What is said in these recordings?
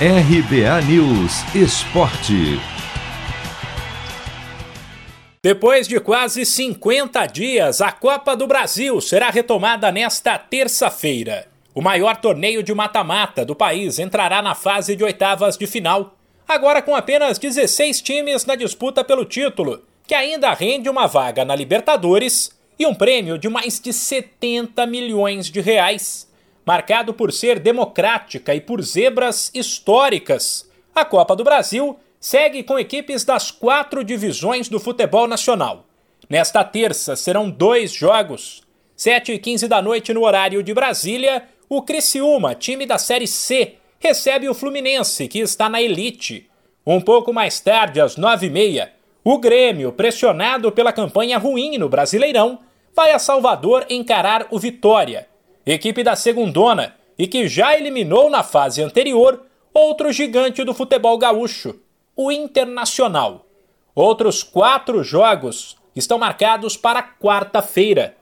RBA News Esporte. Depois de quase 50 dias, a Copa do Brasil será retomada nesta terça-feira. O maior torneio de mata-mata do país entrará na fase de oitavas de final, agora com apenas 16 times na disputa pelo título, que ainda rende uma vaga na Libertadores e um prêmio de mais de 70 milhões de reais marcado por ser democrática e por zebras históricas. A Copa do Brasil segue com equipes das quatro divisões do futebol nacional. Nesta terça serão dois jogos. 7 e 15 da noite no horário de Brasília, o Criciúma, time da Série C, recebe o Fluminense, que está na elite. Um pouco mais tarde, às 9 e meia, o Grêmio, pressionado pela campanha ruim no Brasileirão, vai a Salvador encarar o Vitória equipe da Segundona e que já eliminou na fase anterior outro gigante do futebol gaúcho, o Internacional. Outros quatro jogos estão marcados para quarta-feira.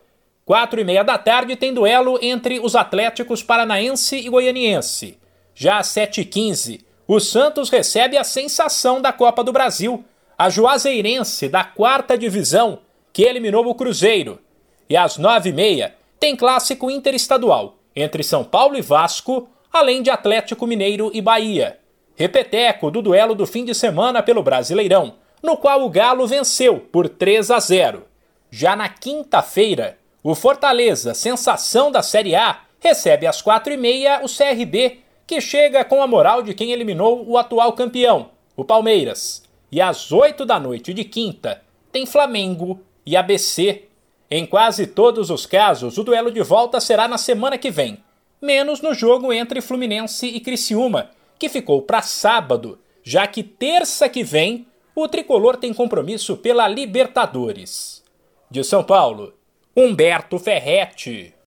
Quatro e meia da tarde tem duelo entre os Atléticos Paranaense e Goianiense. Já às sete e quinze, o Santos recebe a sensação da Copa do Brasil, a Juazeirense da quarta divisão, que eliminou o Cruzeiro. E às nove e meia, tem clássico interestadual entre São Paulo e Vasco, além de Atlético Mineiro e Bahia. Repeteco do duelo do fim de semana pelo Brasileirão, no qual o Galo venceu por 3 a 0. Já na quinta-feira, o Fortaleza, sensação da Série A, recebe às quatro e meia o CRB, que chega com a moral de quem eliminou o atual campeão, o Palmeiras. E às oito da noite de quinta, tem Flamengo e ABC. Em quase todos os casos, o duelo de volta será na semana que vem, menos no jogo entre Fluminense e Criciúma, que ficou para sábado, já que terça que vem o tricolor tem compromisso pela Libertadores. De São Paulo, Humberto Ferretti.